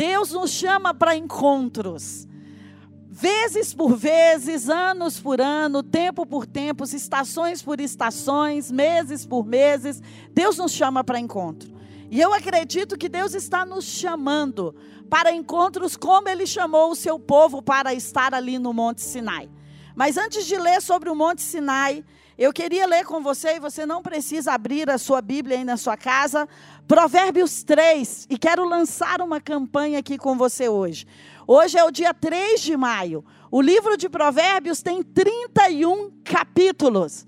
Deus nos chama para encontros. Vezes por vezes, anos por ano, tempo por tempo, estações por estações, meses por meses, Deus nos chama para encontro. E eu acredito que Deus está nos chamando para encontros como Ele chamou o seu povo para estar ali no Monte Sinai. Mas antes de ler sobre o Monte Sinai, eu queria ler com você, e você não precisa abrir a sua Bíblia aí na sua casa, Provérbios 3, e quero lançar uma campanha aqui com você hoje. Hoje é o dia 3 de maio. O livro de Provérbios tem 31 capítulos.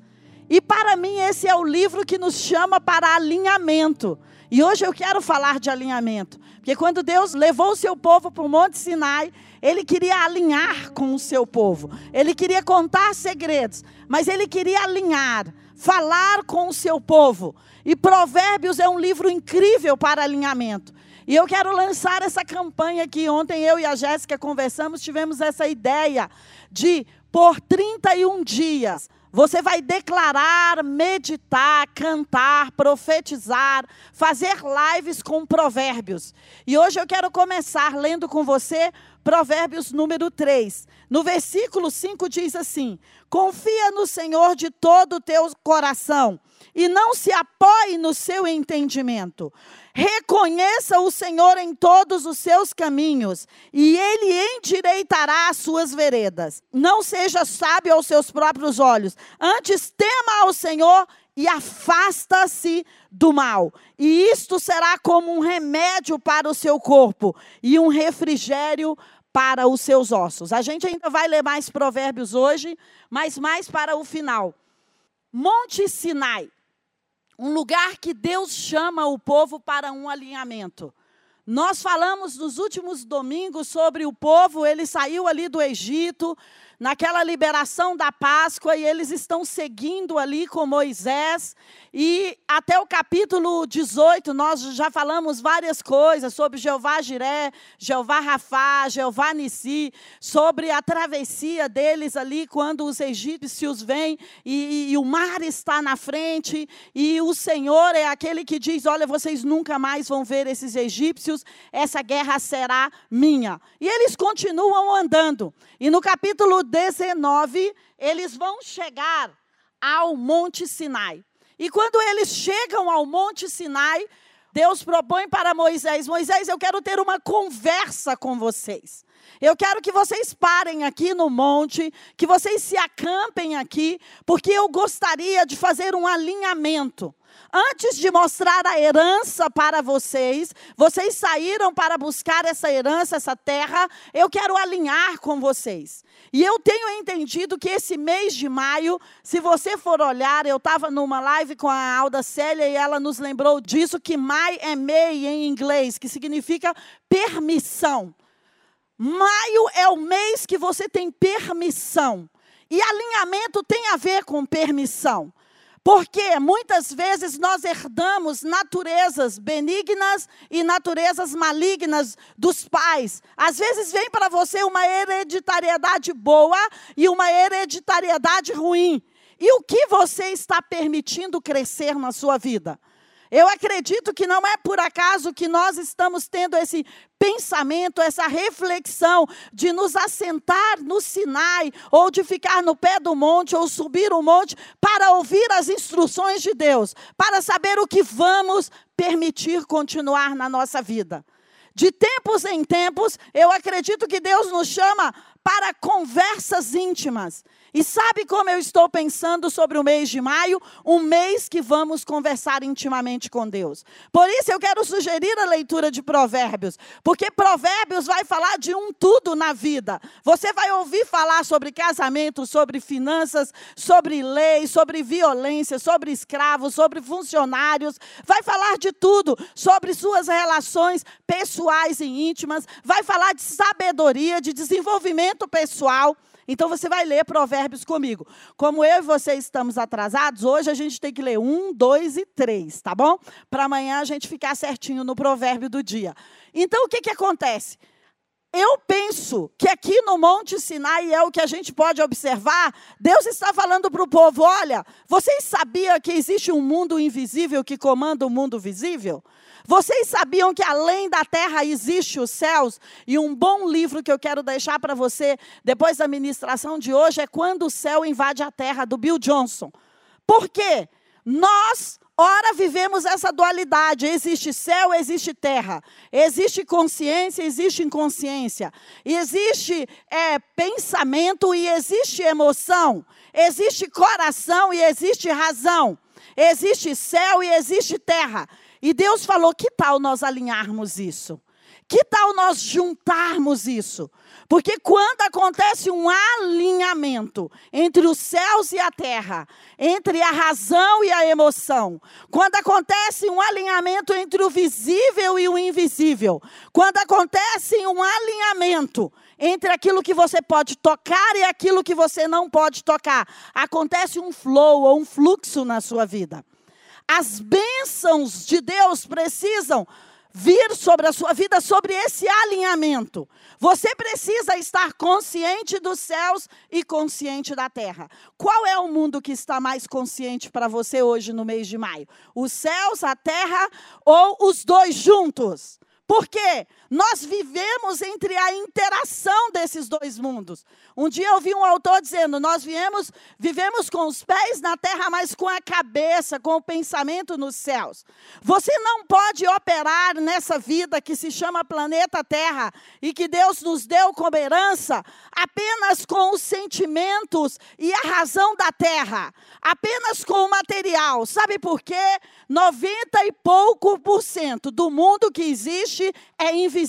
E para mim, esse é o livro que nos chama para alinhamento. E hoje eu quero falar de alinhamento. Porque quando Deus levou o seu povo para o Monte Sinai, ele queria alinhar com o seu povo. Ele queria contar segredos, mas ele queria alinhar, falar com o seu povo. E Provérbios é um livro incrível para alinhamento. E eu quero lançar essa campanha aqui. Ontem eu e a Jéssica conversamos, tivemos essa ideia de por 31 dias você vai declarar, meditar, cantar, profetizar, fazer lives com provérbios. E hoje eu quero começar lendo com você Provérbios número 3. No versículo 5 diz assim: Confia no Senhor de todo o teu coração e não se apoie no seu entendimento. Reconheça o Senhor em todos os seus caminhos, e ele endireitará as suas veredas. Não seja sábio aos seus próprios olhos, antes tema ao Senhor e afasta-se do mal. E isto será como um remédio para o seu corpo e um refrigério para os seus ossos. A gente ainda vai ler mais provérbios hoje, mas mais para o final. Monte Sinai um lugar que Deus chama o povo para um alinhamento. Nós falamos nos últimos domingos sobre o povo, ele saiu ali do Egito, naquela liberação da Páscoa, e eles estão seguindo ali com Moisés. E até o capítulo 18, nós já falamos várias coisas sobre Jeová Jiré, Jeová Rafá, Jeová Nissi, sobre a travessia deles ali, quando os egípcios vêm e, e, e o mar está na frente, e o Senhor é aquele que diz: Olha, vocês nunca mais vão ver esses egípcios, essa guerra será minha. E eles continuam andando. E no capítulo 19, eles vão chegar ao Monte Sinai. E quando eles chegam ao Monte Sinai, Deus propõe para Moisés: Moisés, eu quero ter uma conversa com vocês. Eu quero que vocês parem aqui no monte, que vocês se acampem aqui, porque eu gostaria de fazer um alinhamento. Antes de mostrar a herança para vocês, vocês saíram para buscar essa herança, essa terra, eu quero alinhar com vocês. E eu tenho entendido que esse mês de maio, se você for olhar, eu estava numa live com a Alda Célia e ela nos lembrou disso, que Mai é May em inglês, que significa permissão. Maio é o mês que você tem permissão. E alinhamento tem a ver com permissão. Porque muitas vezes nós herdamos naturezas benignas e naturezas malignas dos pais. Às vezes vem para você uma hereditariedade boa e uma hereditariedade ruim. E o que você está permitindo crescer na sua vida? Eu acredito que não é por acaso que nós estamos tendo esse pensamento, essa reflexão de nos assentar no Sinai, ou de ficar no pé do monte, ou subir o monte, para ouvir as instruções de Deus, para saber o que vamos permitir continuar na nossa vida. De tempos em tempos, eu acredito que Deus nos chama para conversas íntimas. E sabe como eu estou pensando sobre o mês de maio? Um mês que vamos conversar intimamente com Deus. Por isso eu quero sugerir a leitura de Provérbios, porque Provérbios vai falar de um tudo na vida. Você vai ouvir falar sobre casamento, sobre finanças, sobre lei, sobre violência, sobre escravos, sobre funcionários. Vai falar de tudo, sobre suas relações pessoais e íntimas. Vai falar de sabedoria, de desenvolvimento pessoal. Então você vai ler Provérbios comigo. Como eu e você estamos atrasados, hoje a gente tem que ler um, dois e três, tá bom? Para amanhã a gente ficar certinho no provérbio do dia. Então o que, que acontece? Eu penso que aqui no Monte Sinai é o que a gente pode observar. Deus está falando para o povo: olha, vocês sabiam que existe um mundo invisível que comanda o mundo visível? Vocês sabiam que além da terra existe os céus? E um bom livro que eu quero deixar para você depois da ministração de hoje é Quando o Céu Invade a Terra, do Bill Johnson. Por quê? Nós Ora, vivemos essa dualidade: existe céu, existe terra, existe consciência, existe inconsciência, existe é, pensamento e existe emoção, existe coração e existe razão, existe céu e existe terra. E Deus falou: que tal nós alinharmos isso? Que tal nós juntarmos isso? Porque quando acontece um alinhamento entre os céus e a terra, entre a razão e a emoção, quando acontece um alinhamento entre o visível e o invisível, quando acontece um alinhamento entre aquilo que você pode tocar e aquilo que você não pode tocar, acontece um flow ou um fluxo na sua vida. As bênçãos de Deus precisam vir sobre a sua vida, sobre esse alinhamento. Você precisa estar consciente dos céus e consciente da terra. Qual é o mundo que está mais consciente para você hoje no mês de maio? Os céus, a terra ou os dois juntos? Porque nós vivemos entre a interação desses dois mundos. Um dia eu vi um autor dizendo: nós viemos, vivemos com os pés na terra, mas com a cabeça, com o pensamento nos céus. Você não pode operar nessa vida que se chama planeta Terra e que Deus nos deu como herança apenas com os sentimentos e a razão da terra, apenas com o material. Sabe por quê? 90 e pouco por cento do mundo que existe é invisível.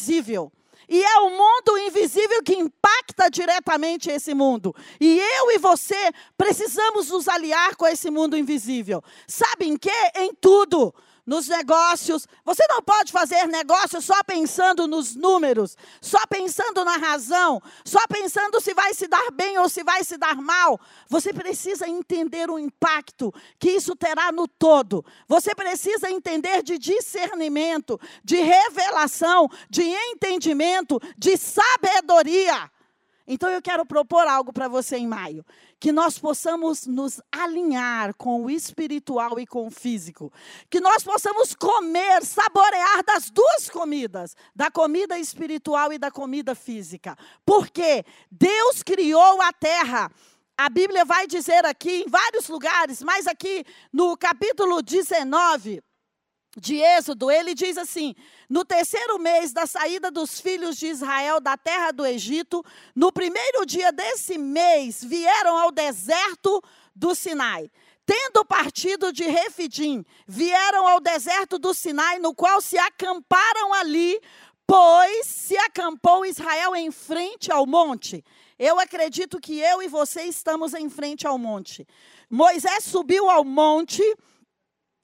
E é o mundo invisível que impacta diretamente esse mundo. E eu e você precisamos nos aliar com esse mundo invisível. Sabe em quê? Em tudo nos negócios. Você não pode fazer negócio só pensando nos números, só pensando na razão, só pensando se vai se dar bem ou se vai se dar mal. Você precisa entender o impacto que isso terá no todo. Você precisa entender de discernimento, de revelação, de entendimento, de sabedoria. Então eu quero propor algo para você em maio, que nós possamos nos alinhar com o espiritual e com o físico, que nós possamos comer, saborear das duas comidas, da comida espiritual e da comida física. Porque Deus criou a terra a Bíblia vai dizer aqui em vários lugares, mas aqui no capítulo 19, de Êxodo, ele diz assim: no terceiro mês da saída dos filhos de Israel da terra do Egito, no primeiro dia desse mês, vieram ao deserto do Sinai. Tendo partido de Refidim, vieram ao deserto do Sinai, no qual se acamparam ali, pois se acampou Israel em frente ao monte. Eu acredito que eu e você estamos em frente ao monte. Moisés subiu ao monte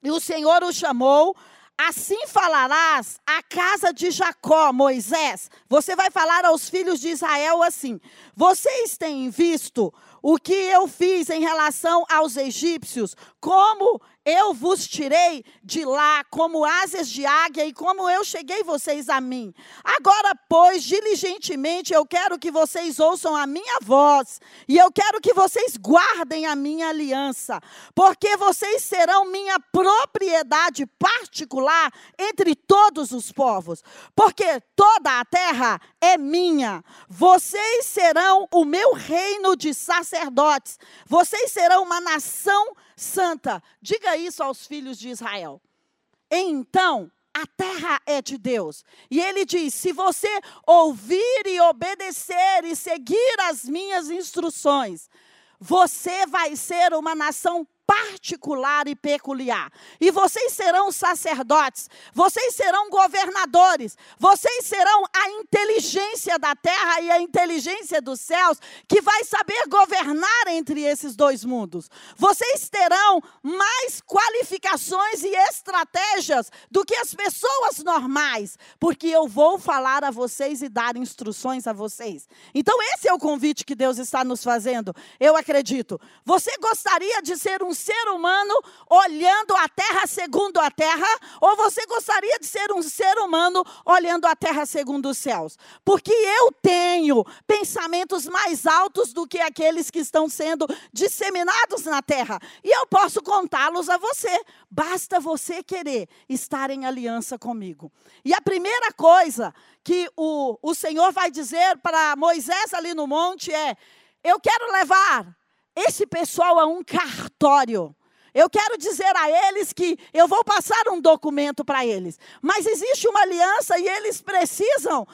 e o Senhor o chamou. Assim falarás à casa de Jacó, Moisés. Você vai falar aos filhos de Israel assim: Vocês têm visto o que eu fiz em relação aos egípcios, como eu vos tirei de lá como asas de águia e como eu cheguei vocês a mim. Agora, pois, diligentemente eu quero que vocês ouçam a minha voz e eu quero que vocês guardem a minha aliança, porque vocês serão minha propriedade particular entre todos os povos, porque toda a terra é minha. Vocês serão o meu reino de sacerdotes. Vocês serão uma nação santa. Diga isso aos filhos de Israel. Então, a terra é de Deus. E ele diz: se você ouvir e obedecer e seguir as minhas instruções, você vai ser uma nação particular e peculiar. E vocês serão sacerdotes, vocês serão governadores, vocês serão inteligência da terra e a inteligência dos céus que vai saber governar entre esses dois mundos. Vocês terão mais qualificações e estratégias do que as pessoas normais, porque eu vou falar a vocês e dar instruções a vocês. Então esse é o convite que Deus está nos fazendo. Eu acredito. Você gostaria de ser um ser humano olhando a terra segundo a terra, ou você gostaria de ser um ser humano olhando a terra segundo os céus? Porque eu tenho pensamentos mais altos do que aqueles que estão sendo disseminados na terra, e eu posso contá-los a você. Basta você querer estar em aliança comigo. E a primeira coisa que o, o Senhor vai dizer para Moisés ali no monte é: Eu quero levar esse pessoal a um cartório. Eu quero dizer a eles que eu vou passar um documento para eles, mas existe uma aliança e eles precisam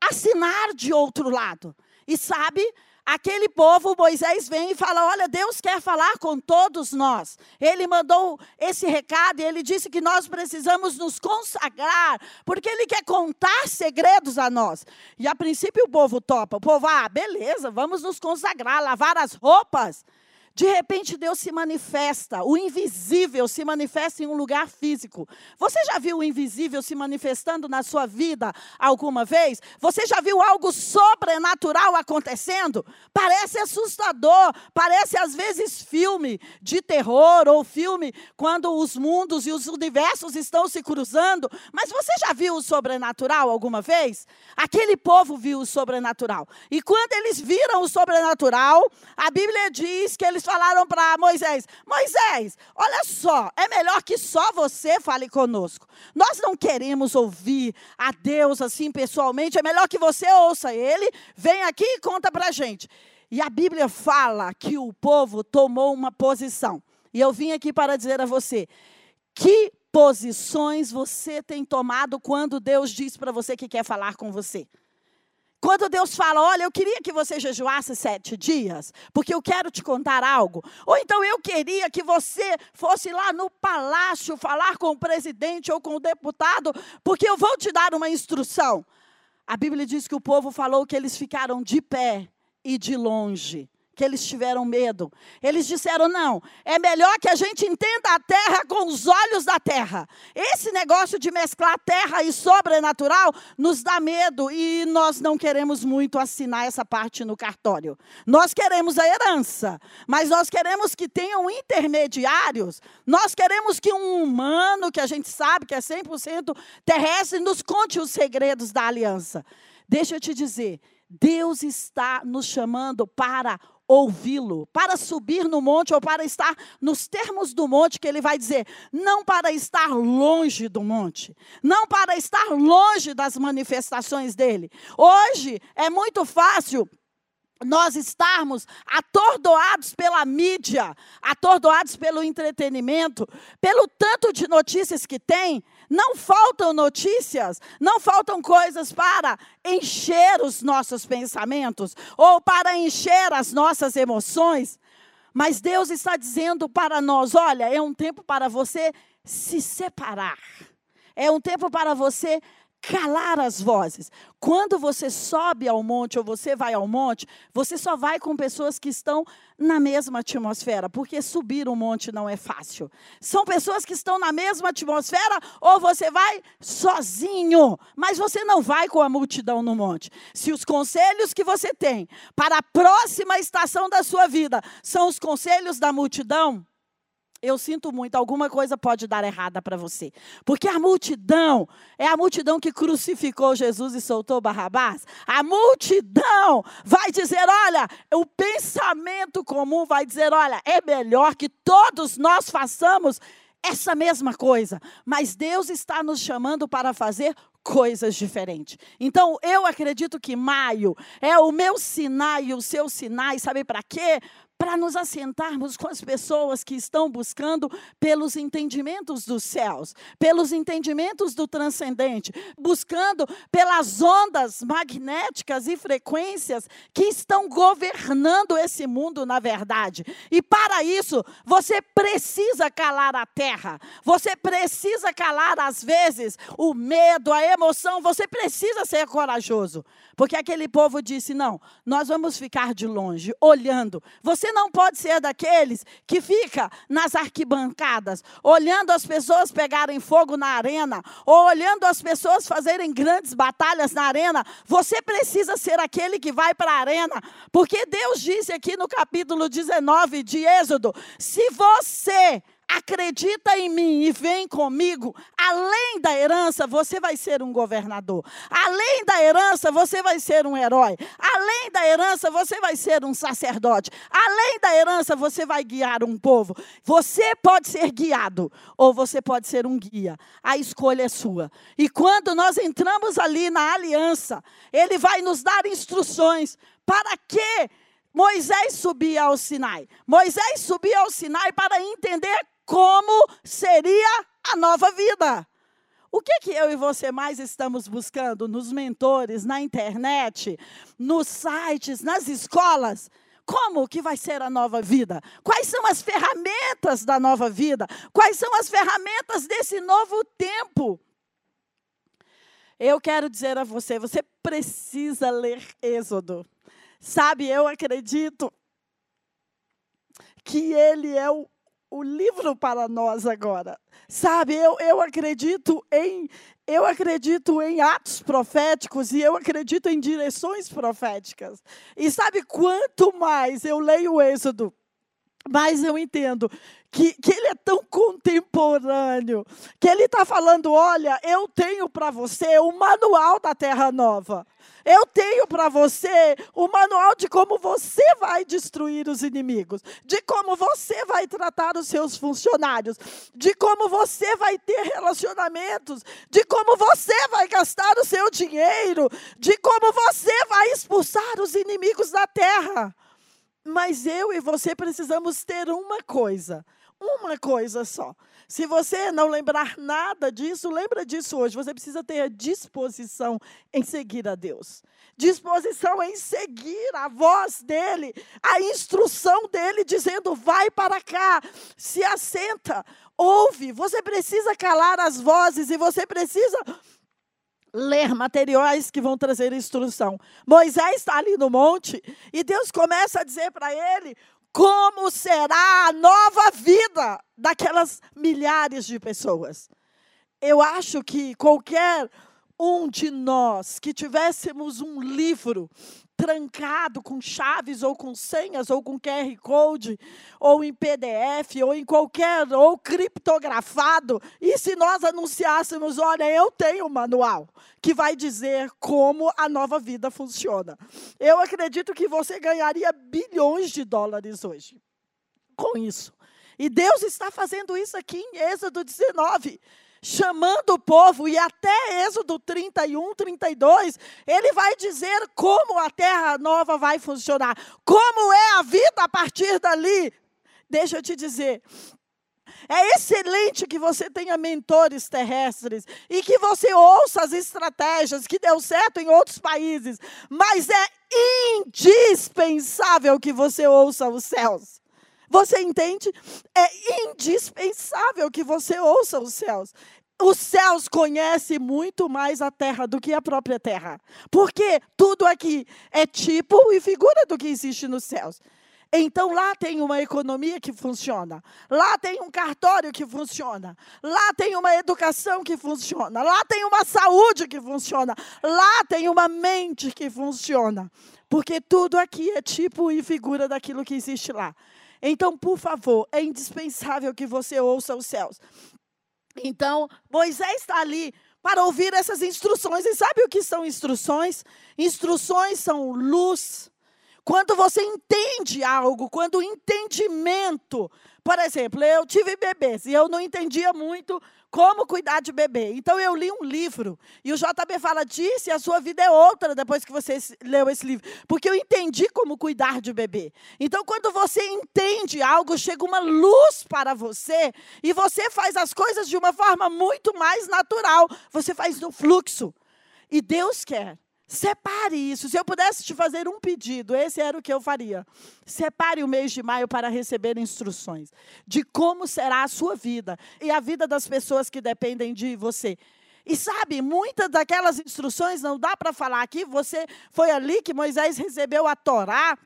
assinar de outro lado. E sabe, aquele povo, Moisés vem e fala: Olha, Deus quer falar com todos nós. Ele mandou esse recado e ele disse que nós precisamos nos consagrar, porque ele quer contar segredos a nós. E a princípio o povo topa. O povo, ah, beleza, vamos nos consagrar, lavar as roupas. De repente Deus se manifesta, o invisível se manifesta em um lugar físico. Você já viu o invisível se manifestando na sua vida alguma vez? Você já viu algo sobrenatural acontecendo? Parece assustador, parece às vezes filme de terror ou filme quando os mundos e os universos estão se cruzando. Mas você já viu o sobrenatural alguma vez? Aquele povo viu o sobrenatural. E quando eles viram o sobrenatural, a Bíblia diz que eles falaram para Moisés: Moisés, olha só, é melhor que só você fale conosco. Nós não queremos ouvir a Deus assim pessoalmente, é melhor que você ouça ele, vem aqui e conta para a gente. E a Bíblia fala que o povo tomou uma posição. E eu vim aqui para dizer a você: que posições você tem tomado quando Deus diz para você que quer falar com você? Quando Deus fala, olha, eu queria que você jejuasse sete dias, porque eu quero te contar algo. Ou então eu queria que você fosse lá no palácio falar com o presidente ou com o deputado, porque eu vou te dar uma instrução. A Bíblia diz que o povo falou que eles ficaram de pé e de longe que eles tiveram medo. Eles disseram: não, é melhor que a gente entenda a terra com os olhos da terra. Esse negócio de mesclar terra e sobrenatural nos dá medo e nós não queremos muito assinar essa parte no cartório. Nós queremos a herança, mas nós queremos que tenham intermediários. Nós queremos que um humano, que a gente sabe que é 100% terrestre, nos conte os segredos da aliança. Deixa eu te dizer. Deus está nos chamando para ouvi-lo, para subir no monte ou para estar nos termos do monte, que ele vai dizer, não para estar longe do monte, não para estar longe das manifestações dele. Hoje é muito fácil nós estarmos atordoados pela mídia, atordoados pelo entretenimento, pelo tanto de notícias que tem, não faltam notícias, não faltam coisas para encher os nossos pensamentos ou para encher as nossas emoções. Mas Deus está dizendo para nós: olha, é um tempo para você se separar. É um tempo para você calar as vozes. Quando você sobe ao monte ou você vai ao monte, você só vai com pessoas que estão na mesma atmosfera, porque subir o monte não é fácil. São pessoas que estão na mesma atmosfera ou você vai sozinho, mas você não vai com a multidão no monte. Se os conselhos que você tem para a próxima estação da sua vida são os conselhos da multidão, eu sinto muito, alguma coisa pode dar errada para você. Porque a multidão é a multidão que crucificou Jesus e soltou Barrabás. A multidão vai dizer: olha, o pensamento comum vai dizer: olha, é melhor que todos nós façamos essa mesma coisa. Mas Deus está nos chamando para fazer coisas diferentes. Então, eu acredito que maio é o meu sinal e o seu sinal, sabe para quê? Para nos assentarmos com as pessoas que estão buscando pelos entendimentos dos céus, pelos entendimentos do transcendente, buscando pelas ondas magnéticas e frequências que estão governando esse mundo na verdade. E para isso, você precisa calar a terra, você precisa calar às vezes o medo, a emoção, você precisa ser corajoso, porque aquele povo disse: "Não, nós vamos ficar de longe, olhando". Você Você não pode ser daqueles que fica nas arquibancadas, olhando as pessoas pegarem fogo na arena, ou olhando as pessoas fazerem grandes batalhas na arena. Você precisa ser aquele que vai para a arena, porque Deus disse aqui no capítulo 19 de Êxodo: se você acredita em mim e vem comigo, além da herança, você vai ser um governador. Além da herança, você vai ser um herói. Além da herança, você vai ser um sacerdote. Além da herança, você vai guiar um povo. Você pode ser guiado ou você pode ser um guia. A escolha é sua. E quando nós entramos ali na aliança, ele vai nos dar instruções para que Moisés subia ao Sinai. Moisés subia ao Sinai para entender como seria a nova vida. O que, que eu e você mais estamos buscando nos mentores, na internet, nos sites, nas escolas? Como que vai ser a nova vida? Quais são as ferramentas da nova vida? Quais são as ferramentas desse novo tempo? Eu quero dizer a você, você precisa ler Êxodo. Sabe, eu acredito que ele é o o livro para nós agora. Sabe, eu, eu acredito em eu acredito em atos proféticos e eu acredito em direções proféticas. E sabe quanto mais eu leio o Êxodo, mais eu entendo que, que ele é tão contemporâneo, que ele está falando: olha, eu tenho para você o manual da Terra Nova. Eu tenho para você o manual de como você vai destruir os inimigos, de como você vai tratar os seus funcionários, de como você vai ter relacionamentos, de como você vai gastar o seu dinheiro, de como você vai expulsar os inimigos da terra. Mas eu e você precisamos ter uma coisa, uma coisa só. Se você não lembrar nada disso, lembra disso hoje. Você precisa ter a disposição em seguir a Deus. Disposição em seguir a voz dele, a instrução dele dizendo: vai para cá, se assenta, ouve. Você precisa calar as vozes e você precisa ler materiais que vão trazer instrução. Moisés está ali no monte e Deus começa a dizer para ele como será a nova vida daquelas milhares de pessoas. Eu acho que qualquer um de nós que tivéssemos um livro trancado com chaves ou com senhas ou com QR Code ou em PDF ou em qualquer ou criptografado, e se nós anunciássemos, olha, eu tenho um manual que vai dizer como a nova vida funciona. Eu acredito que você ganharia bilhões de dólares hoje com isso. E Deus está fazendo isso aqui em Êxodo 19 chamando o povo, e até Êxodo 31, 32, ele vai dizer como a terra nova vai funcionar, como é a vida a partir dali. Deixa eu te dizer, é excelente que você tenha mentores terrestres e que você ouça as estratégias que deu certo em outros países, mas é indispensável que você ouça os céus. Você entende? É indispensável que você ouça os céus. Os céus conhecem muito mais a terra do que a própria terra. Porque tudo aqui é tipo e figura do que existe nos céus. Então lá tem uma economia que funciona, lá tem um cartório que funciona, lá tem uma educação que funciona, lá tem uma saúde que funciona, lá tem uma mente que funciona. Porque tudo aqui é tipo e figura daquilo que existe lá. Então, por favor, é indispensável que você ouça os céus. Então, Moisés está ali para ouvir essas instruções. E sabe o que são instruções? Instruções são luz. Quando você entende algo, quando o entendimento. Por exemplo, eu tive bebês e eu não entendia muito como cuidar de bebê. Então eu li um livro e o JB fala disse, a sua vida é outra depois que você leu esse livro, porque eu entendi como cuidar de bebê. Então quando você entende algo, chega uma luz para você e você faz as coisas de uma forma muito mais natural. Você faz no fluxo. E Deus quer Separe isso. Se eu pudesse te fazer um pedido, esse era o que eu faria. Separe o mês de maio para receber instruções de como será a sua vida e a vida das pessoas que dependem de você. E sabe, muitas daquelas instruções não dá para falar aqui. Você foi ali que Moisés recebeu a Torá,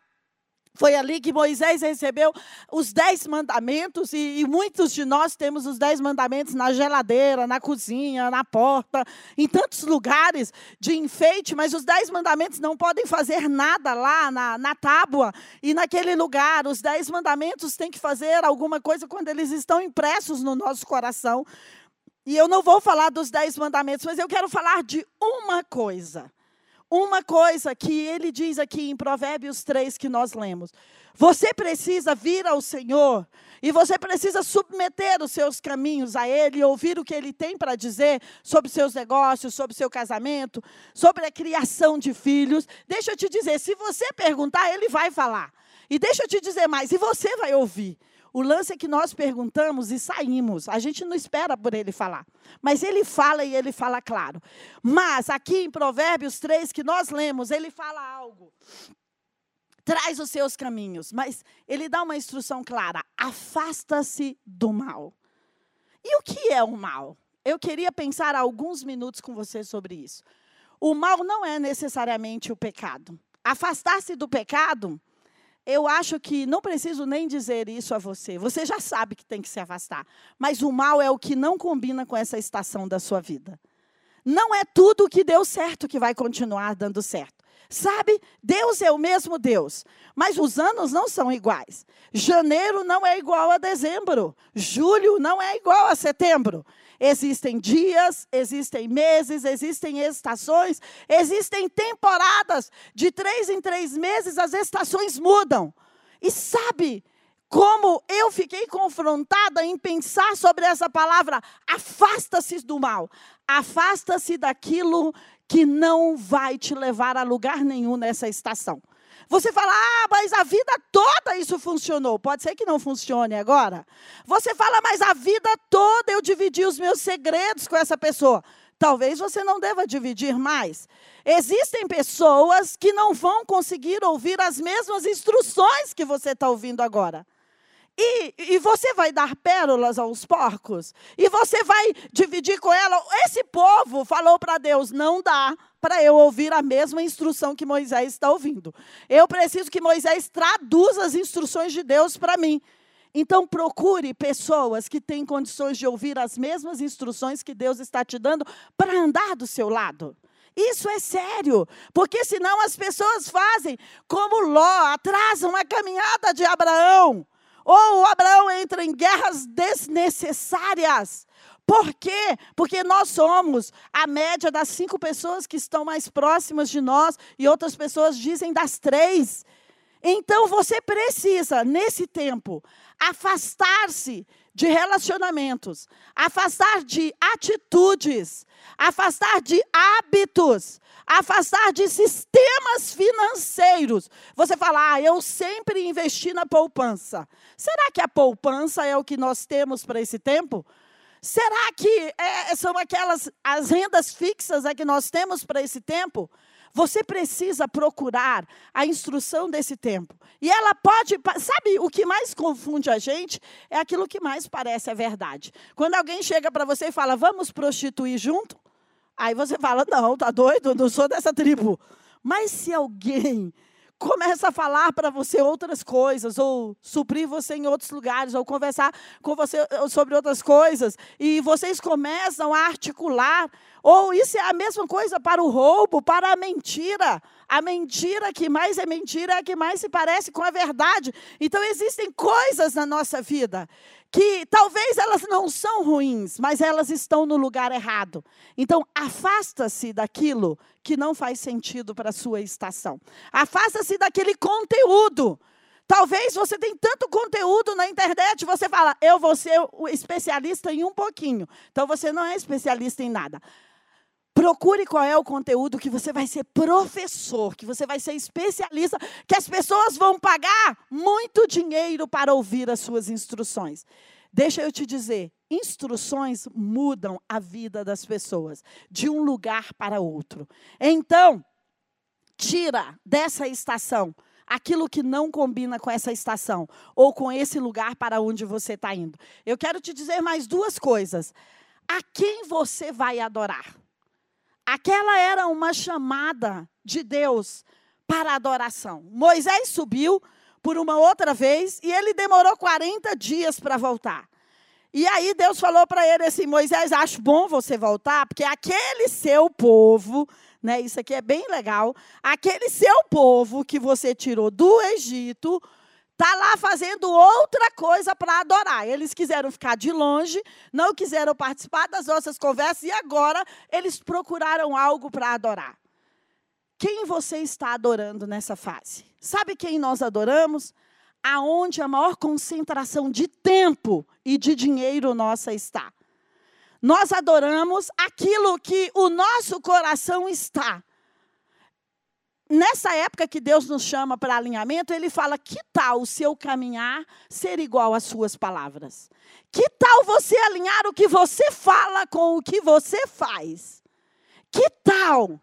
Foi ali que Moisés recebeu os dez mandamentos, e, e, muitos de nós temos os dez mandamentos na geladeira, na cozinha, na porta, em tantos lugares de enfeite, mas os dez mandamentos não podem fazer nada lá na, na tábua e naquele lugar. Os dez mandamentos têm que fazer alguma coisa quando eles estão impressos no nosso coração. E eu não vou falar dos dez mandamentos, mas eu quero falar de uma coisa uma coisa que ele diz aqui em Provérbios 3 que nós lemos. Você precisa vir ao Senhor e você precisa submeter os seus caminhos a Ele ouvir o que Ele tem para dizer sobre seus negócios, sobre seu casamento, sobre a criação de filhos. Deixa eu te dizer, se você perguntar, Ele vai falar. E deixa eu te dizer mais, e você vai ouvir. O lance é que nós perguntamos e saímos. A gente não espera por ele falar. Mas ele fala e ele fala claro. Mas aqui em Provérbios 3, que nós lemos, ele fala algo. Traz os seus caminhos. Mas ele dá uma instrução clara: afasta-se do mal. E o que é o mal? Eu queria pensar alguns minutos com você sobre isso. O mal não é necessariamente o pecado. Afastar-se do pecado eu acho que não preciso nem dizer isso a você. Você já sabe que tem que se afastar. Mas o mal é o que não combina com essa estação da sua vida. Não é tudo que deu certo que vai continuar dando certo. Sabe, Deus é o mesmo Deus, mas os anos não são iguais. Janeiro não é igual a dezembro, julho não é igual a setembro. Existem dias, existem meses, existem estações, existem temporadas. De três em três meses as estações mudam. E sabe como eu fiquei confrontada em pensar sobre essa palavra? Afasta-se do mal, afasta-se daquilo que não vai te levar a lugar nenhum nessa estação. Você fala, ah, mas a vida toda isso funcionou. Pode ser que não funcione agora. Você fala, mas a vida toda eu dividi os meus segredos com essa pessoa. Talvez você não deva dividir mais. Existem pessoas que não vão conseguir ouvir as mesmas instruções que você está ouvindo agora. E, e, você vai dar pérolas aos porcos? E você vai dividir com ela? Esse povo falou para Deus: não dá para eu ouvir a mesma instrução que Moisés está ouvindo. Eu preciso que Moisés traduza as instruções de Deus para mim. Então, procure pessoas que têm condições de ouvir as mesmas instruções que Deus está te dando para andar do seu lado. Isso é sério, porque senão as pessoas fazem como Ló, atrasam a caminhada de Abraão. Ou Abraão entra em guerras desnecessárias. Por quê? Porque nós somos a média das cinco pessoas que estão mais próximas de nós e outras pessoas dizem das três. Então você precisa, nesse tempo, afastar-se de relacionamentos, afastar de atitudes, afastar de hábitos, afastar de sistemas financeiros. Você fala, ah, eu sempre investi na poupança. Será que a poupança é o que nós temos para esse tempo? Será que é, são aquelas as rendas fixas é que nós temos para esse tempo? Você precisa procurar a instrução desse tempo. E ela pode. Sabe, o que mais confunde a gente é aquilo que mais parece a verdade. Quando alguém chega para você e fala, vamos prostituir junto? Aí você fala, não, tá doido? Não sou dessa tribo. Mas se alguém começa a falar para você outras coisas, ou suprir você em outros lugares, ou conversar com você eh, sobre outras coisas, e vocês começam a articular, ou isso é a mesma coisa para o roubo, para a mentira. A mentira que mais é mentira é a que mais se parece com a verdade. Então existem coisas na nossa vida que talvez elas não são ruins, mas elas estão no lugar errado. Então, afasta-se daquilo que não faz sentido para a sua estação. Afasta-se daquele conteúdo. Talvez você tenha tanto conteúdo na internet, você fala, eu vou ser o especialista em um pouquinho. Então, você não é especialista em nada. Procure qual é o conteúdo que você vai ser professor, que você vai ser especialista, que as pessoas vão pagar muito dinheiro para ouvir as suas instruções. Deixa eu te dizer, instruções mudam a vida das pessoas de um lugar para outro. Então, tira dessa estação aquilo que não combina com essa estação ou com esse lugar para onde você está indo. Eu quero te dizer mais duas coisas. A quem você vai adorar? Aquela era uma chamada de Deus para adoração. Moisés subiu, por uma outra vez e ele demorou 40 dias para voltar. E aí Deus falou para ele assim: Moisés, acho bom você voltar, porque aquele seu povo, né, isso aqui é bem legal, aquele seu povo que você tirou do Egito, está lá fazendo outra coisa para adorar. Eles quiseram ficar de longe, não quiseram participar das nossas conversas e agora eles procuraram algo para adorar. Quem você está adorando nessa fase? Sabe quem nós adoramos? Aonde a maior concentração de tempo e de dinheiro nossa está. Nós adoramos aquilo que o nosso coração está nessa época que Deus nos chama para alinhamento, ele fala: que tal o seu caminhar ser igual às suas palavras? Que tal você alinhar o que você fala com o que você faz? Que tal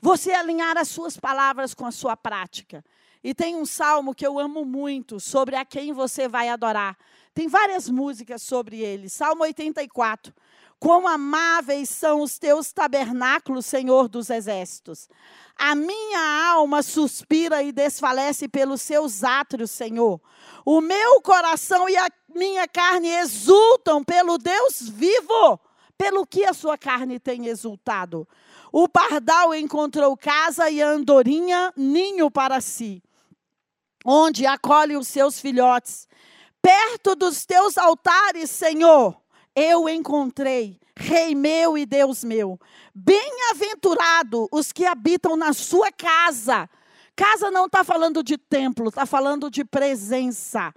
você alinhar as suas palavras com a sua prática? E tem um salmo que eu amo muito sobre a quem você vai adorar. Tem várias músicas sobre ele. Salmo 84. Quão amáveis são os teus tabernáculos, Senhor dos exércitos. A minha alma suspira e desfalece pelos seus átrios, Senhor. O meu coração e a minha carne exultam pelo Deus vivo. Pelo que a sua carne tem exultado? O pardal encontrou casa e a andorinha ninho para si, onde acolhe os seus filhotes. Perto dos teus altares, Senhor, eu encontrei Rei meu e Deus meu. Bem-aventurado os que habitam na sua casa. Casa não está falando de templo, está falando de presença.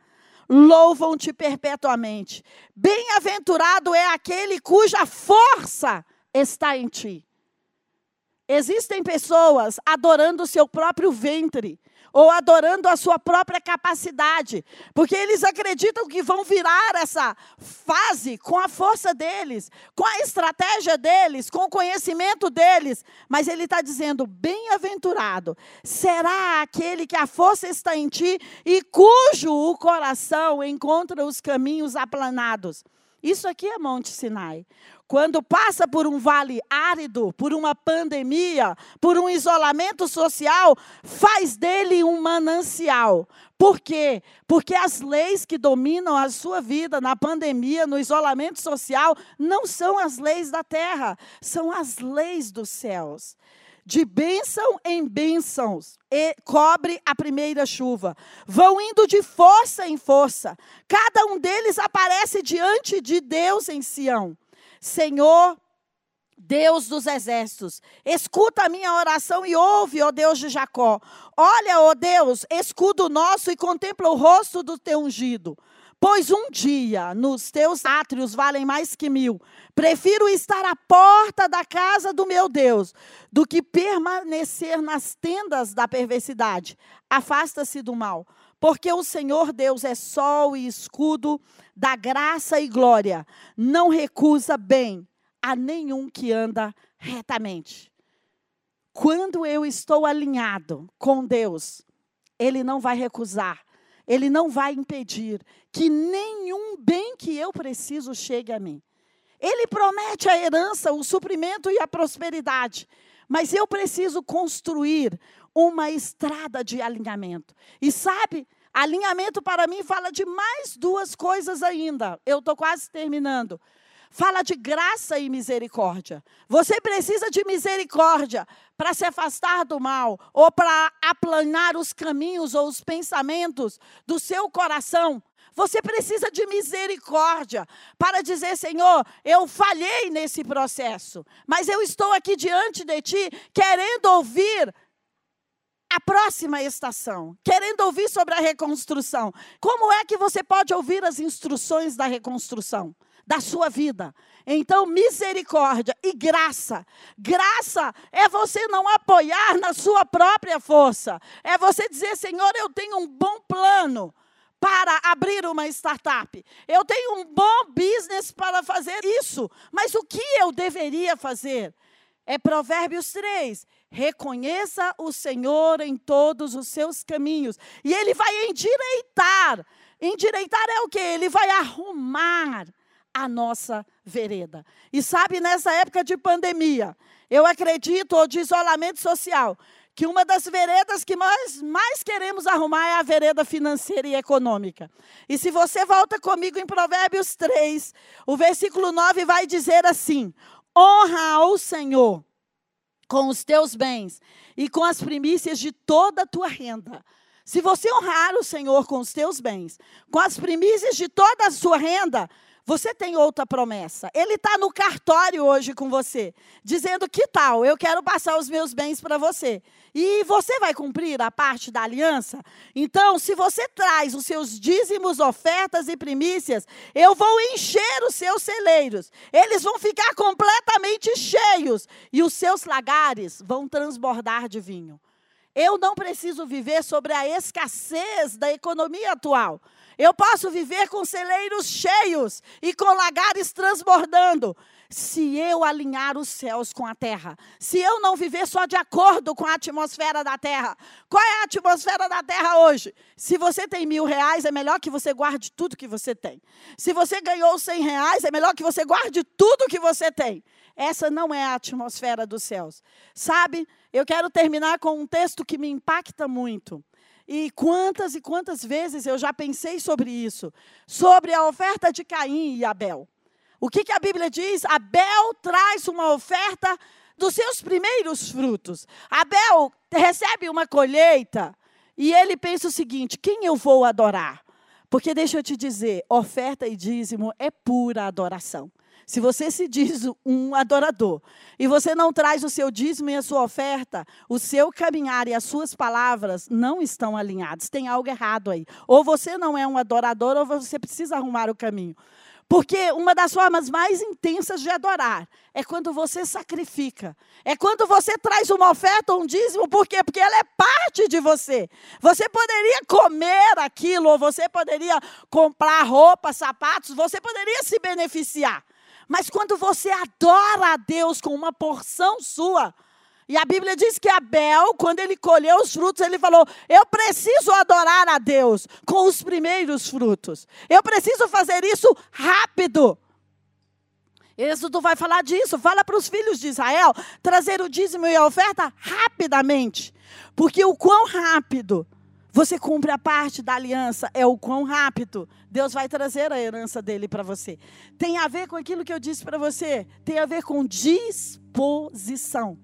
Louvam-te perpetuamente. Bem-aventurado é aquele cuja força está em ti. Existem pessoas adorando o seu próprio ventre, ou adorando a sua própria capacidade, porque eles acreditam que vão virar essa fase com a força deles, com a estratégia deles, com o conhecimento deles. Mas ele está dizendo: bem-aventurado será aquele que a força está em ti e cujo o coração encontra os caminhos aplanados. Isso aqui é Monte Sinai. Quando passa por um vale árido, por uma pandemia, por um isolamento social, faz dele um manancial. Por quê? Porque as leis que dominam a sua vida na pandemia, no isolamento social, não são as leis da terra, são as leis dos céus de bênção em bênçãos, e cobre a primeira chuva. Vão indo de força em força. Cada um deles aparece diante de Deus em Sião. Senhor, Deus dos exércitos, escuta a minha oração e ouve, ó Deus de Jacó. Olha, ó Deus, escudo nosso e contempla o rosto do teu ungido. Pois um dia nos teus átrios valem mais que mil. Prefiro estar à porta da casa do meu Deus do que permanecer nas tendas da perversidade. Afasta-se do mal, porque o Senhor Deus é sol e escudo da graça e glória. Não recusa bem a nenhum que anda retamente. Quando eu estou alinhado com Deus, Ele não vai recusar ele não vai impedir que nenhum bem que eu preciso chegue a mim. Ele promete a herança, o suprimento e a prosperidade, mas eu preciso construir uma estrada de alinhamento. E sabe, alinhamento para mim fala de mais duas coisas ainda. Eu estou quase terminando fala de graça e misericórdia. Você precisa de misericórdia para se afastar do mal, ou para aplanar os caminhos ou os pensamentos do seu coração. Você precisa de misericórdia para dizer: Senhor, eu falhei nesse processo, mas eu estou aqui diante de Ti, querendo ouvir a próxima estação, querendo ouvir sobre a reconstrução. Como é que você pode ouvir as instruções da reconstrução? da sua vida. Então, misericórdia e graça. Graça é você não apoiar na sua própria força. É você dizer, Senhor, eu tenho um bom plano para abrir uma startup. Eu tenho um bom business para fazer isso. Mas o que eu deveria fazer? É Provérbios 3. Reconheça o Senhor em todos os seus caminhos. E Ele vai endireitar. Endireitar é o que? Ele vai arrumar a nossa vereda. E sabe, nessa época de pandemia, Eu acredito, ou de isolamento social, que uma das veredas que nós mais queremos arrumar é a vereda financeira e econômica. E se você volta comigo em Provérbios 3, o versículo 9 vai dizer assim: honra ao Senhor com os teus bens e com as primícias de toda a tua renda. Se você honrar o Senhor com os teus bens, com as primícias de toda a sua renda, você tem outra promessa. Ele está no cartório hoje com você, dizendo: que tal? Eu quero passar os meus bens para você. E você vai cumprir a parte da aliança? Então, se você traz os seus dízimos, ofertas e primícias, eu vou encher os seus celeiros. Eles vão ficar completamente cheios e os seus lagares vão transbordar de vinho. Eu não preciso viver sobre a escassez da economia atual. Eu posso viver com celeiros cheios e com lagares transbordando. Se eu alinhar os céus com a terra, se eu não viver só de acordo com a atmosfera da terra. Qual é a atmosfera da terra hoje? Se você tem mil reais, é melhor que você guarde tudo que você tem. Se você ganhou cem reais, é melhor que você guarde tudo que você tem. Essa não é a atmosfera dos céus. Sabe, eu quero terminar com um texto que me impacta muito. E quantas e quantas vezes eu já pensei sobre isso, sobre a oferta de Caim e Abel. O que, que a Bíblia diz? Abel traz uma oferta dos seus primeiros frutos. Abel recebe uma colheita e ele pensa o seguinte: quem eu vou adorar? Porque deixa eu te dizer, oferta e dízimo é pura adoração. Se você se diz um adorador e você não traz o seu dízimo e a sua oferta, o seu caminhar e as suas palavras não estão alinhados. Tem algo errado aí. Ou você não é um adorador, ou você precisa arrumar o caminho. Porque uma das formas mais intensas de adorar é quando você sacrifica. É quando você traz uma oferta, um dízimo, por quê? Porque ela é parte de você. Você poderia comer aquilo, ou você poderia comprar roupa, sapatos, você poderia se beneficiar. Mas quando você adora a Deus com uma porção sua, e a Bíblia diz que Abel, quando ele colheu os frutos, ele falou: Eu preciso adorar a Deus com os primeiros frutos. Eu preciso fazer isso rápido. Êxodo vai falar disso. Fala para os filhos de Israel trazer o dízimo e a oferta rapidamente. Porque o quão rápido você cumpre a parte da aliança, é o quão rápido Deus vai trazer a herança dele para você. Tem a ver com aquilo que eu disse para você, tem a ver com disposição.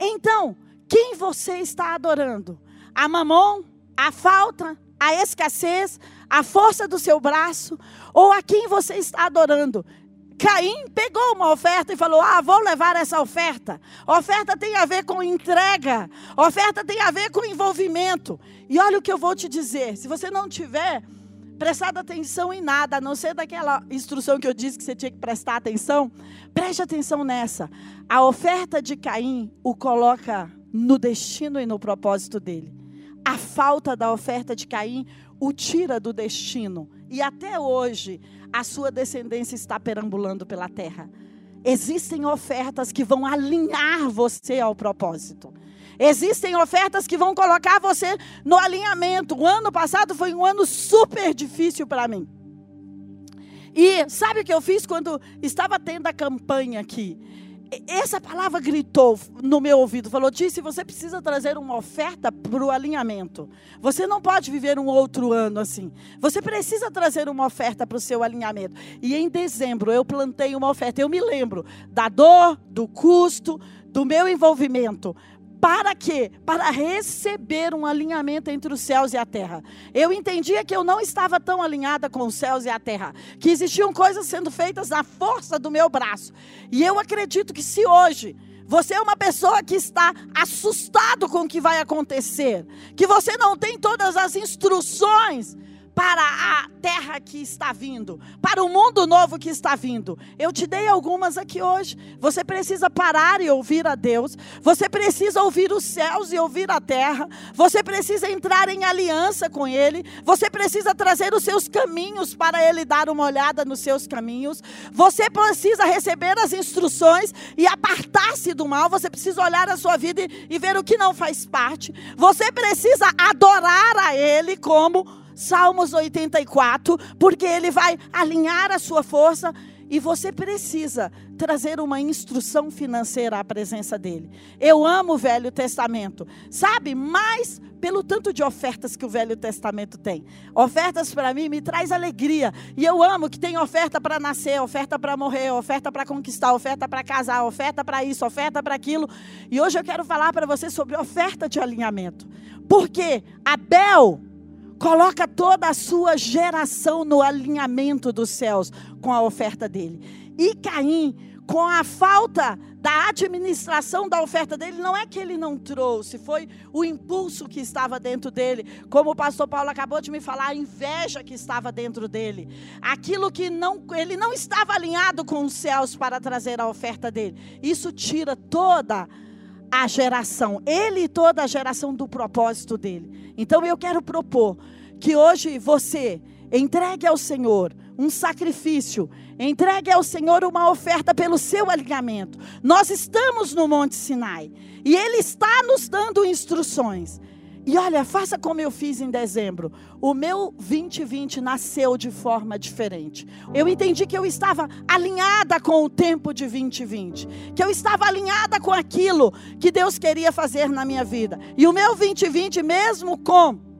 Então, quem você está adorando? A mamon, a falta, a escassez, a força do seu braço, ou a quem você está adorando? Caim pegou uma oferta e falou: Ah, vou levar essa oferta. Oferta tem a ver com entrega, oferta tem a ver com envolvimento. E olha o que eu vou te dizer: se você não tiver prestado atenção em nada, a não ser daquela instrução que eu disse que você tinha que prestar atenção, preste atenção nessa. A oferta de Caim o coloca no destino e no propósito dele. A falta da oferta de Caim o tira do destino. E até hoje, a sua descendência está perambulando pela terra. Existem ofertas que vão alinhar você ao propósito. Existem ofertas que vão colocar você no alinhamento. O ano passado foi um ano super difícil para mim. E sabe o que eu fiz quando estava tendo a campanha aqui? essa palavra gritou no meu ouvido, falou: Disse, você precisa trazer uma oferta para o alinhamento. Você não pode viver um outro ano assim. Você precisa trazer uma oferta para o seu alinhamento. E em dezembro eu plantei uma oferta. Eu me lembro da dor, do custo, do meu envolvimento. Para quê? Para receber um alinhamento entre os céus e a terra. Eu entendia que eu não estava tão alinhada com os céus e a terra, que existiam coisas sendo feitas na força do meu braço. E eu acredito que se hoje você é uma pessoa que está assustado com o que vai acontecer, que você não tem todas as instruções para a terra que está vindo, para o mundo novo que está vindo. Eu te dei algumas aqui hoje. Você precisa parar e ouvir a Deus. Você precisa ouvir os céus e ouvir a terra. Você precisa entrar em aliança com Ele. Você precisa trazer os seus caminhos para Ele dar uma olhada nos seus caminhos. Você precisa receber as instruções e apartar-se do mal. Você precisa olhar a sua vida e, e ver o que não faz parte. Você precisa adorar a Ele como Salmos 84, porque ele vai alinhar a sua força e você precisa trazer uma instrução financeira à presença dele. Eu amo o Velho Testamento, sabe? Mais pelo tanto de ofertas que o Velho Testamento tem. Ofertas para mim me traz alegria. E eu amo que tem oferta para nascer, oferta para morrer, oferta para conquistar, oferta para casar, oferta para isso, oferta para aquilo. E hoje eu quero falar para você sobre oferta de alinhamento. Porque Abel coloca toda a sua geração no alinhamento dos céus com a oferta dele. E Caim, com a falta da administração da oferta dele, não é que ele não trouxe, foi o impulso que estava dentro dele. Como o pastor Paulo acabou de me falar, a inveja que estava dentro dele. Aquilo que não, ele não estava alinhado com os céus para trazer a oferta dele. Isso tira toda a geração, ele e toda a geração do propósito dele. Então eu quero propor que hoje você entregue ao Senhor um sacrifício, entregue ao Senhor uma oferta pelo seu alinhamento. Nós estamos no Monte Sinai e Ele está nos dando instruções. E olha, faça como eu fiz em dezembro. O meu 2020 nasceu de forma diferente. Eu entendi que eu estava alinhada com o tempo de 2020, que eu estava alinhada com aquilo que Deus queria fazer na minha vida. E o meu 2020, mesmo com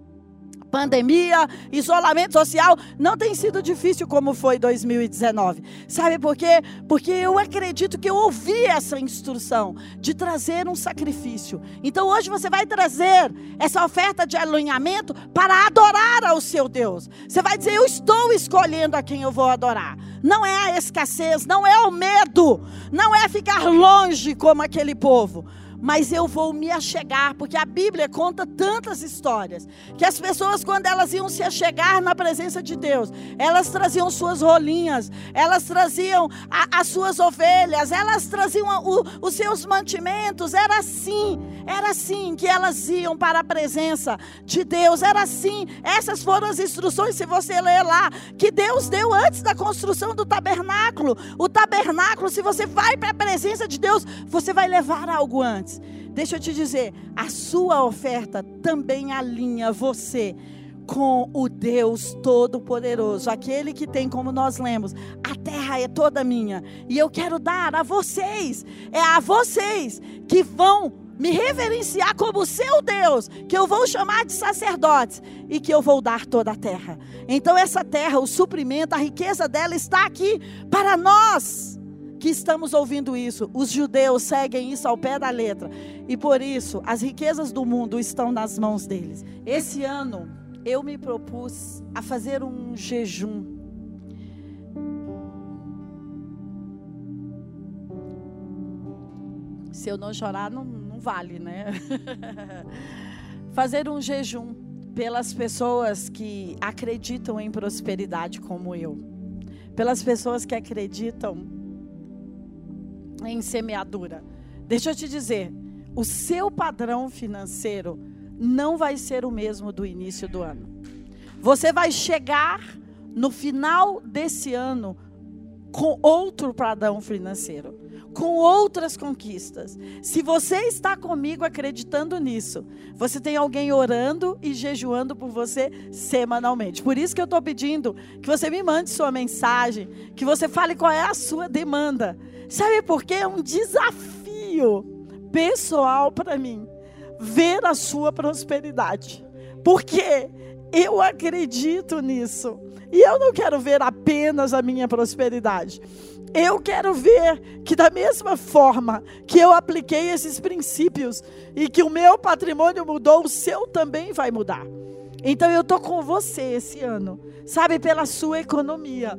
pandemia, isolamento social, não tem sido difícil como foi 2019. Sabe por quê? Porque eu acredito que eu ouvi essa instrução de trazer um sacrifício. Então hoje você vai trazer essa oferta de alinhamento para adorar ao seu Deus. Você vai dizer: Eu estou escolhendo a quem eu vou adorar. Não é a escassez, não é o medo, não é ficar longe como aquele povo mas eu vou me achegar, porque a Bíblia conta tantas histórias, que as pessoas, quando elas iam se achegar na presença de Deus, elas traziam suas rolinhas, elas traziam a, as suas ovelhas, elas traziam o, os seus mantimentos, era assim, era assim que elas iam para a presença de Deus, era assim, essas foram as instruções, se você ler lá, que Deus deu antes da construção do tabernáculo. O tabernáculo, se você vai para a presença de Deus, você vai levar algo antes. Deixa eu te dizer, a sua oferta também alinha você com o Deus Todo-Poderoso, aquele que tem, como nós lemos, a terra é toda minha, e eu quero dar a vocês, é a vocês que vão me reverenciar como seu Deus, que eu vou chamar de sacerdotes e que eu vou dar toda a terra. Então, essa terra, o suprimento, a riqueza dela está aqui para nós que estamos ouvindo isso, os judeus seguem isso ao pé da letra. E por isso, as riquezas do mundo estão nas mãos deles. Esse ano, eu me propus a fazer um jejum. Se eu não chorar, não, não vale, né? fazer um jejum pelas pessoas que acreditam em prosperidade como eu. Pelas pessoas que acreditam em semeadura. Deixa eu te dizer, o seu padrão financeiro não vai ser o mesmo do início do ano. Você vai chegar no final desse ano com outro padrão financeiro, com outras conquistas. Se você está comigo acreditando nisso, você tem alguém orando e jejuando por você semanalmente. Por isso que eu estou pedindo que você me mande sua mensagem, que você fale qual é a sua demanda. Sabe por quê? É um desafio pessoal para mim ver a sua prosperidade. Porque eu acredito nisso. E eu não quero ver apenas a minha prosperidade. Eu quero ver que, da mesma forma que eu apliquei esses princípios e que o meu patrimônio mudou, o seu também vai mudar. Então eu estou com você esse ano, sabe, pela sua economia.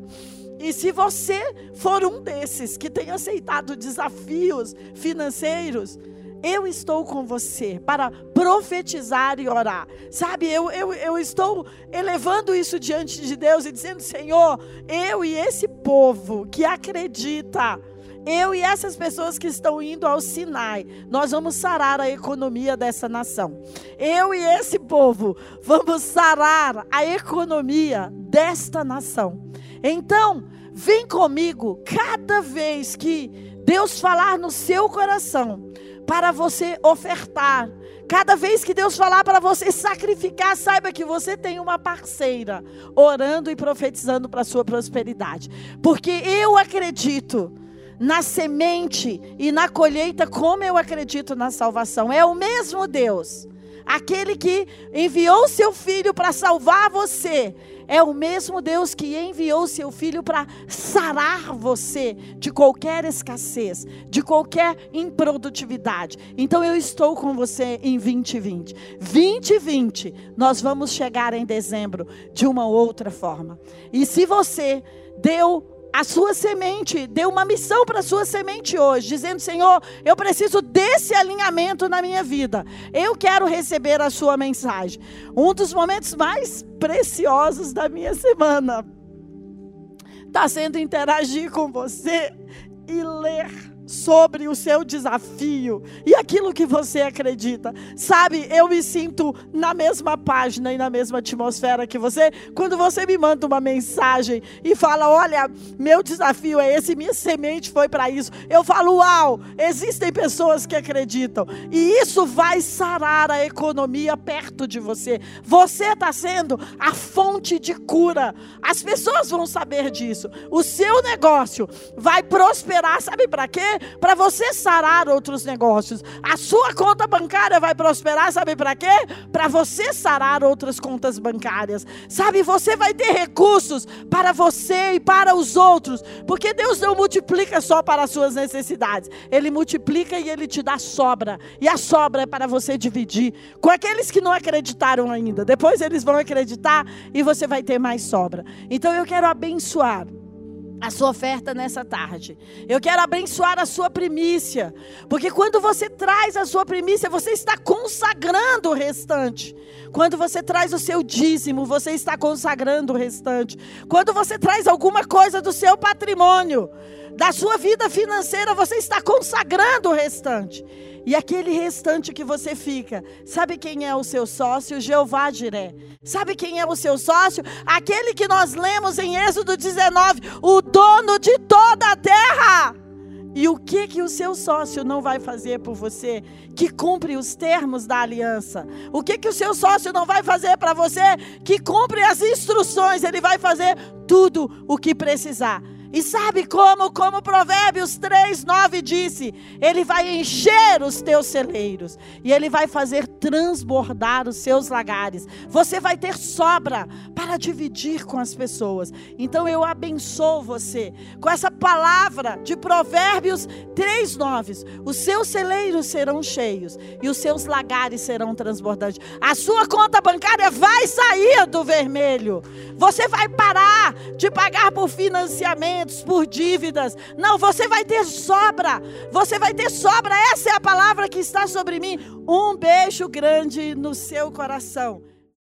E se você for um desses que tem aceitado desafios financeiros, eu estou com você para profetizar e orar. Sabe, eu, eu, eu estou elevando isso diante de Deus e dizendo: Senhor, eu e esse povo que acredita, eu e essas pessoas que estão indo ao Sinai, nós vamos sarar a economia dessa nação. Eu e esse povo vamos sarar a economia desta nação. Então, vem comigo cada vez que Deus falar no seu coração para você ofertar. Cada vez que Deus falar para você sacrificar, saiba que você tem uma parceira orando e profetizando para a sua prosperidade. Porque eu acredito na semente e na colheita, como eu acredito na salvação. É o mesmo Deus. Aquele que enviou seu filho para salvar você é o mesmo Deus que enviou seu filho para sarar você de qualquer escassez, de qualquer improdutividade. Então eu estou com você em 2020. 2020, nós vamos chegar em dezembro de uma outra forma. E se você deu a sua semente, deu uma missão para a sua semente hoje, dizendo: Senhor, eu preciso desse alinhamento na minha vida. Eu quero receber a sua mensagem. Um dos momentos mais preciosos da minha semana está sendo interagir com você e ler sobre o seu desafio e aquilo que você acredita. Sabe, eu me sinto na mesma página e na mesma atmosfera que você, quando você me manda uma mensagem e fala: Olha, meu desafio é esse, minha semente foi para isso. Eu falo: Uau, existem pessoas que acreditam, e isso vai sarar a economia perto de você. Você está sendo a fonte de cura. As pessoas vão saber disso. O seu negócio vai prosperar, sabe para quê? Para você sarar outros negócios. A sua conta bancária vai prosperar, sabe para quê? Para você sarar outras contas bancárias. Sabe, você vai ter recursos para você e para os outros, porque Deus não multiplica só para as suas necessidades. Ele multiplica e ele te dá sobra. E a sobra é para você dividir com aqueles que não acreditaram ainda. Depois eles vão acreditar e você vai ter mais sobra. Então eu quero abençoar a sua oferta nessa tarde. Eu quero abençoar a sua primícia, porque quando você traz a sua primícia, você está consagrando o restante. Quando você traz o seu dízimo, você está consagrando o restante. Quando você traz alguma coisa do seu patrimônio, da sua vida financeira, você está consagrando o restante. E aquele restante que você fica, sabe quem é o seu sócio? Jeová Jiré. Sabe quem é o seu sócio? Aquele que nós lemos em Êxodo 19, o dono de toda a terra. E o que que o seu sócio não vai fazer por você que cumpre os termos da aliança? O que que o seu sócio não vai fazer para você que cumpre as instruções? Ele vai fazer tudo o que precisar. E sabe como? Como Provérbios 3, 9 disse: Ele vai encher os teus celeiros e Ele vai fazer transbordar os seus lagares. Você vai ter sobra para dividir com as pessoas. Então eu abençoo você com essa palavra de Provérbios 3, 9. Os seus celeiros serão cheios e os seus lagares serão transbordantes. A sua conta bancária vai sair do vermelho. Você vai parar de pagar por financiamento por dívidas. Não, você vai ter sobra. Você vai ter sobra. Essa é a palavra que está sobre mim. Um beijo grande no seu coração.